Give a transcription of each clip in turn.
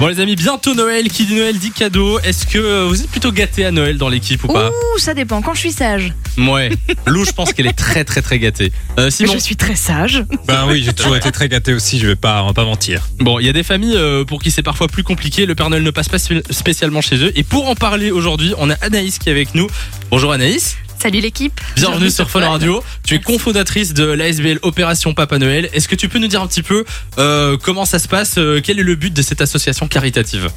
Bon les amis, bientôt Noël, qui dit Noël dit cadeau. Est-ce que vous êtes plutôt gâtés à Noël dans l'équipe ou pas Ouh, ça dépend. Quand je suis sage, Ouais. Lou, je pense qu'elle est très très très gâtée. Euh, Simon, je suis très sage. Ben oui, j'ai toujours été très gâté aussi, je vais pas, on va pas mentir. bon, il y a des familles euh, pour qui c'est parfois plus compliqué. Le Père Noël ne passe pas spé- spécialement chez eux. Et pour en parler aujourd'hui, on a Anaïs qui est avec nous. Bonjour Anaïs, Salut l'équipe. bienvenue sur Fun Radio. Tu es cofondatrice de l'ASBL Opération Papa Noël. Est-ce que tu peux nous dire un petit peu euh, comment ça se passe euh, Quel est le but de cette association caritative?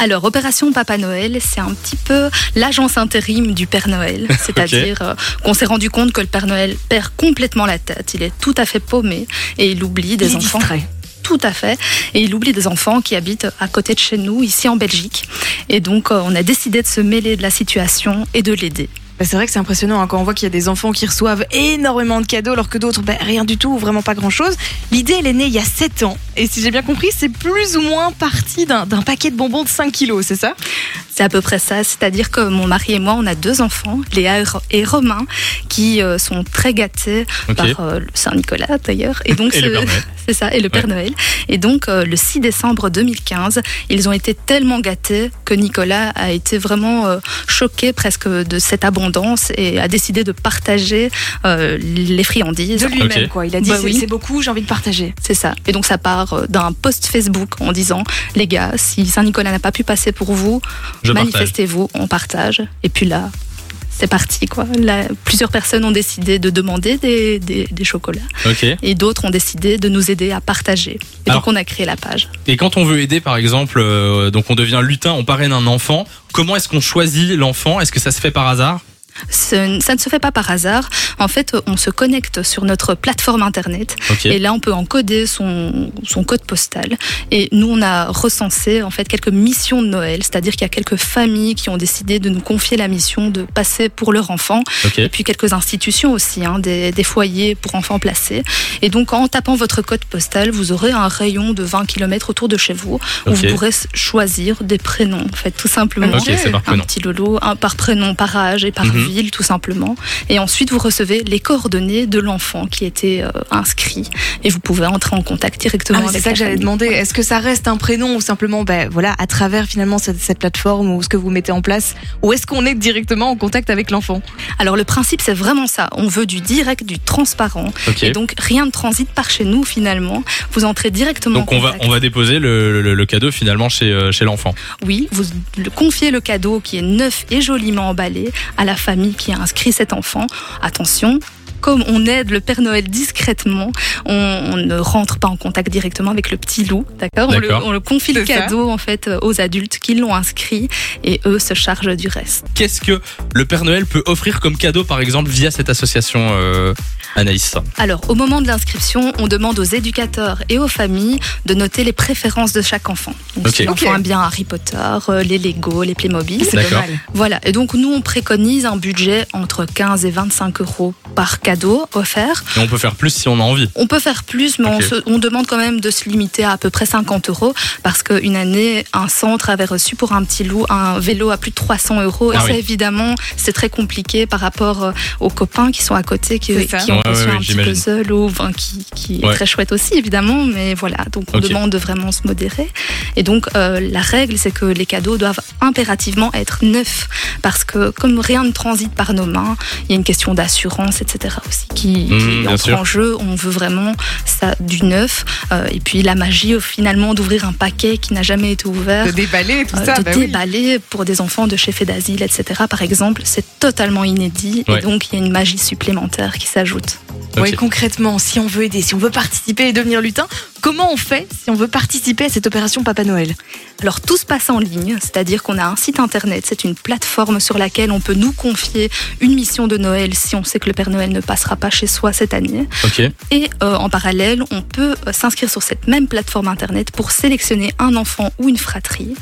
Alors, Opération Papa Noël, c'est un petit peu l'agence intérim du Père Noël. C'est-à-dire euh, qu'on s'est rendu compte que le Père Noël perd complètement la tête. Il est tout à fait paumé et il oublie des Il enfants. distrait. Tout à fait. Et il oublie des enfants qui habitent à côté de chez nous, ici en Belgique. Et donc, euh, on a décidé de se mêler de la situation et de l'aider. Bah, c'est vrai que c'est impressionnant hein, quand on voit qu'il y a des enfants qui reçoivent énormément de cadeaux alors que d'autres, bah, rien du tout, ou vraiment pas grand chose. L'idée, elle est née il y a 7 ans. Et si j'ai bien compris, c'est plus ou moins parti d'un paquet de bonbons de 5 kilos, c'est ça? C'est à peu près ça. C'est-à-dire que mon mari et moi, on a deux enfants, Léa et Ro- et Romain, qui euh, sont très gâtés par euh, le Saint-Nicolas d'ailleurs. Et donc. C'est ça, et le Père Noël. Et donc, euh, le 6 décembre 2015, ils ont été tellement gâtés que Nicolas a été vraiment euh, choqué presque de cette abondance et a décidé de partager euh, les friandises. De lui-même, quoi. Il a dit Bah c'est oui. c'est beaucoup, j'ai envie de partager. C'est ça. Et donc, ça part euh, d'un post Facebook en disant Les gars, si Saint-Nicolas n'a pas pu passer pour vous, manifestez-vous, on partage. Et puis là, c'est parti, quoi. Là, plusieurs personnes ont décidé de demander des, des, des chocolats et d'autres ont décidé de nous aider à partager. Et Alors- donc, on a créé la page. Et quand on veut aider, par exemple, euh, donc on devient lutin, on parraine un enfant. Comment est-ce qu'on choisit l'enfant? Est-ce que ça se fait par hasard? Ça ne se fait pas par hasard. En fait, on se connecte sur notre plateforme internet Ok. et là, on peut encoder son, son code postal. Et nous, on a recensé en fait quelques missions de Noël, c'est-à-dire qu'il y a quelques familles qui ont décidé de nous confier la mission de passer pour leur enfant. Ok. Et puis quelques institutions aussi, hein, des, des foyers pour enfants placés. Et donc, en tapant votre code postal, vous aurez un rayon de 20 km autour de chez vous où vous pourrez choisir des prénoms, en fait, tout simplement un prénom. petit lolo, un par prénom, par âge et par Mhm. Ville, tout simplement. Et ensuite, vous recevez les coordonnées de l'enfant qui était euh, inscrit et vous pouvez entrer en contact directement Ah, avec c'est ça que j'allais demander. Est-ce que ça reste un prénom ou simplement, ben voilà, à travers finalement cette, cette plateforme ou ce que vous mettez en place, ou est-ce qu'on est directement en contact avec l'enfant? Alors, le principe, c'est vraiment ça. On veut du direct, du transparent. Et donc, rien ne transite par chez nous, finalement. Vous entrez directement Donc en on va on va déposer le, le- le cadeau finalement chez euh, chez l'enfant. Oui, vous le- confiez le cadeau qui est neuf et joliment emballé à la famille qui a inscrit cet enfant. Attention. Comme on aide le Père Noël discrètement, on, on ne rentre pas en contact directement avec le petit loup, d'accord? On le, D'accord. on le confie le ça. cadeau en fait euh, aux adultes qui l'ont inscrit et eux se chargent du reste. Qu'est-ce que le Père Noël peut offrir comme cadeau par exemple via cette association euh, Anaïs? Alors, au moment de l'inscription, on demande aux éducateurs et aux familles de noter les préférences de chaque enfant. Donc, Ok. si l'enfant Ok. aime bien Harry Potter, euh, les Lego, les Playmobil. C'est. Voilà, et donc nous on préconise un budget entre 15 et 25 euros par cadeau offert. Et on peut faire plus si on a envie. On peut faire plus, mais on, se- on demande quand même de se limiter à à peu près 50 euros parce qu'une année, un centre avait reçu pour un petit loup un vélo à plus de 300 euros. Ah et ça, oui. évidemment, c'est très compliqué par rapport euh, aux copains qui sont à côté, qui, ça. qui ont Ouais, reçu ouais, un petit puzzle ou enfin, qui, qui Ouais. est très chouette aussi, évidemment. Mais voilà, donc on demande de vraiment se modérer. Et donc, euh, la règle, c'est que les cadeaux doivent impérativement être neufs parce que comme rien ne transite par nos mains, il y a une question d'assurance, etc. aussi qui, Mmh, qui bien entre sûr. en jeu. On veut vraiment ça du neuf euh, et puis la magie euh, finalement d'ouvrir un paquet qui n'a jamais été ouvert. De déballer tout euh, ça. de bah oui. déballer pour des enfants de chefs d'asile, etc. Par exemple, c'est totalement inédit Ouais. et donc il y a une magie supplémentaire qui s'ajoute. Ok. concrètement, si on veut aider, si on veut participer et devenir lutin, comment on fait si on veut participer à cette opération Papa Noël Alors tout se passe en ligne, c'est-à-dire qu'on a un site internet, c'est une plateforme sur laquelle on peut nous confier une mission de Noël si on sait que le Père Noël ne passera pas chez soi cette année. Et euh, en parallèle, on peut euh, s'inscrire sur cette même plateforme internet pour sélectionner un enfant ou une fratrie.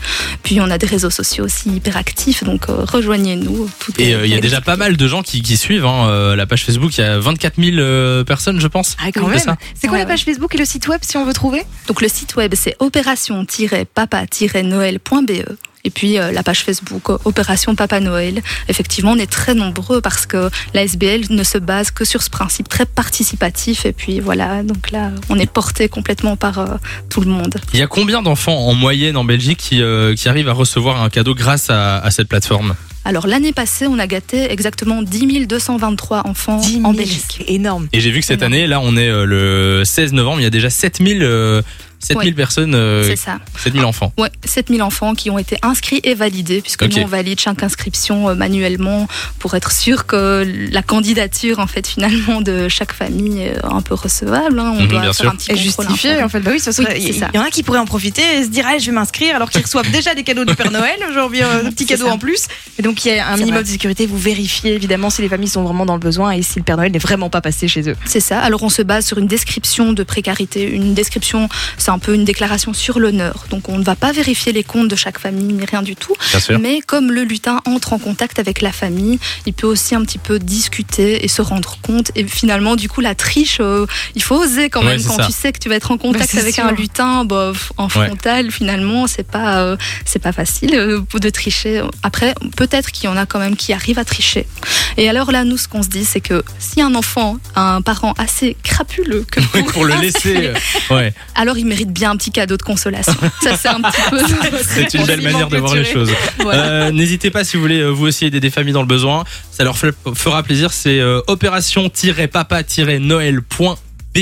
Puis on a des réseaux sociaux aussi hyper actifs, donc euh, rejoignez-nous. Et euh, il y a déjà pas mal de gens qui, qui suivent hein, euh, la page Facebook. Il y a 24 000 euh, personnes, je pense. Ah, quand C'est même. ça C'est quoi Ouais, la page Facebook et le site web si on trouver Donc le site web c'est opération-papa-noël.be Et puis euh, la page Facebook euh, Opération Papa Noël. Effectivement, on est très nombreux parce que la SBL ne se base que sur ce principe très participatif. Et puis voilà, donc là, on est porté complètement par euh, tout le monde. Il y a combien d'enfants en moyenne en Belgique qui, euh, qui arrivent à recevoir un cadeau grâce à, à cette plateforme? Alors l'année passée, on a gâté exactement 10 223 enfants 10 000, en Belgique. c'est énorme. Et j'ai vu que cette Énorme. année, là, on est euh, le 16 novembre, il y a déjà 7000 euh, 7000 Ouais. personnes, euh, C'est ça. 7000 enfants. Ouais, 7000 enfants qui ont été inscrits et validés, puisque nous on valide chaque inscription euh, manuellement pour être sûr que la candidature en fait finalement de chaque famille est un peu recevable. hein. On Mhm, doit bien faire sûr. un petit Et en fait, bah oui, ce serait, Oui, il y en a qui pourraient en profiter et se dire, je vais m'inscrire alors qu'ils reçoivent déjà des cadeaux du Père Noël, j'ai envie euh, de petits C'est cadeaux ça. en plus. Et donc, il y a un minimum vrai. de sécurité, vous vérifiez évidemment si les familles sont vraiment dans le besoin et si le Père Noël n'est vraiment pas passé chez eux. C'est ça. Alors on se base sur une description de précarité. Une description, c'est un peu une déclaration sur l'honneur. Donc on ne va pas vérifier les comptes de chaque famille ni rien du tout. Bien sûr. Mais comme le lutin entre en contact avec la famille, il peut aussi un petit peu discuter et se rendre compte. Et finalement, du coup, la triche, euh, il faut oser quand même quand ça. tu sais que tu vas être en contact Bah, avec sûr. un lutin bah, en Ouais. frontal. Finalement, c'est pas euh, c'est pas facile euh, de tricher. Après, peut-être qu'il y en a quand même qui arrivent à tricher. Et alors là, nous, ce qu'on se dit, c'est que si un enfant a un parent assez crapuleux que pour, pour le laisser. ouais, alors il mérite bien un petit cadeau de consolation. Ça, c'est un petit peu. c'est une belle manière de voir les choses. Voilà. Euh, N'hésitez pas si vous voulez euh, vous aussi aider des familles dans le besoin. Ça leur fera plaisir. C'est euh, opération-papa-noël.be.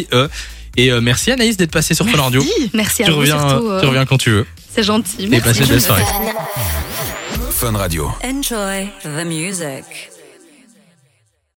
Et euh, merci Anaïs d'être passée sur Fun Radio. Merci à Tu vous reviens, surtout. euh, tu reviens quand tu veux. C'est gentil. Et Merci. passez une belle soirée. Fun Radio. Enjoy the music.